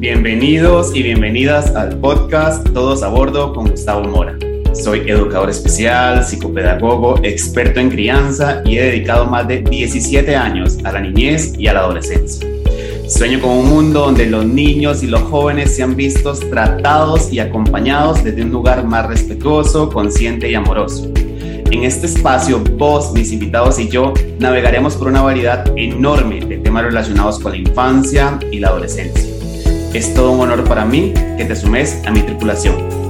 Bienvenidos y bienvenidas al podcast Todos a Bordo con Gustavo Mora. Soy educador especial, psicopedagogo, experto en crianza y he dedicado más de 17 años a la niñez y a la adolescencia. Sueño con un mundo donde los niños y los jóvenes sean vistos, tratados y acompañados desde un lugar más respetuoso, consciente y amoroso. En este espacio, vos, mis invitados y yo navegaremos por una variedad enorme de temas relacionados con la infancia y la adolescencia. Es todo un honor para mí que te sumes a mi tripulación.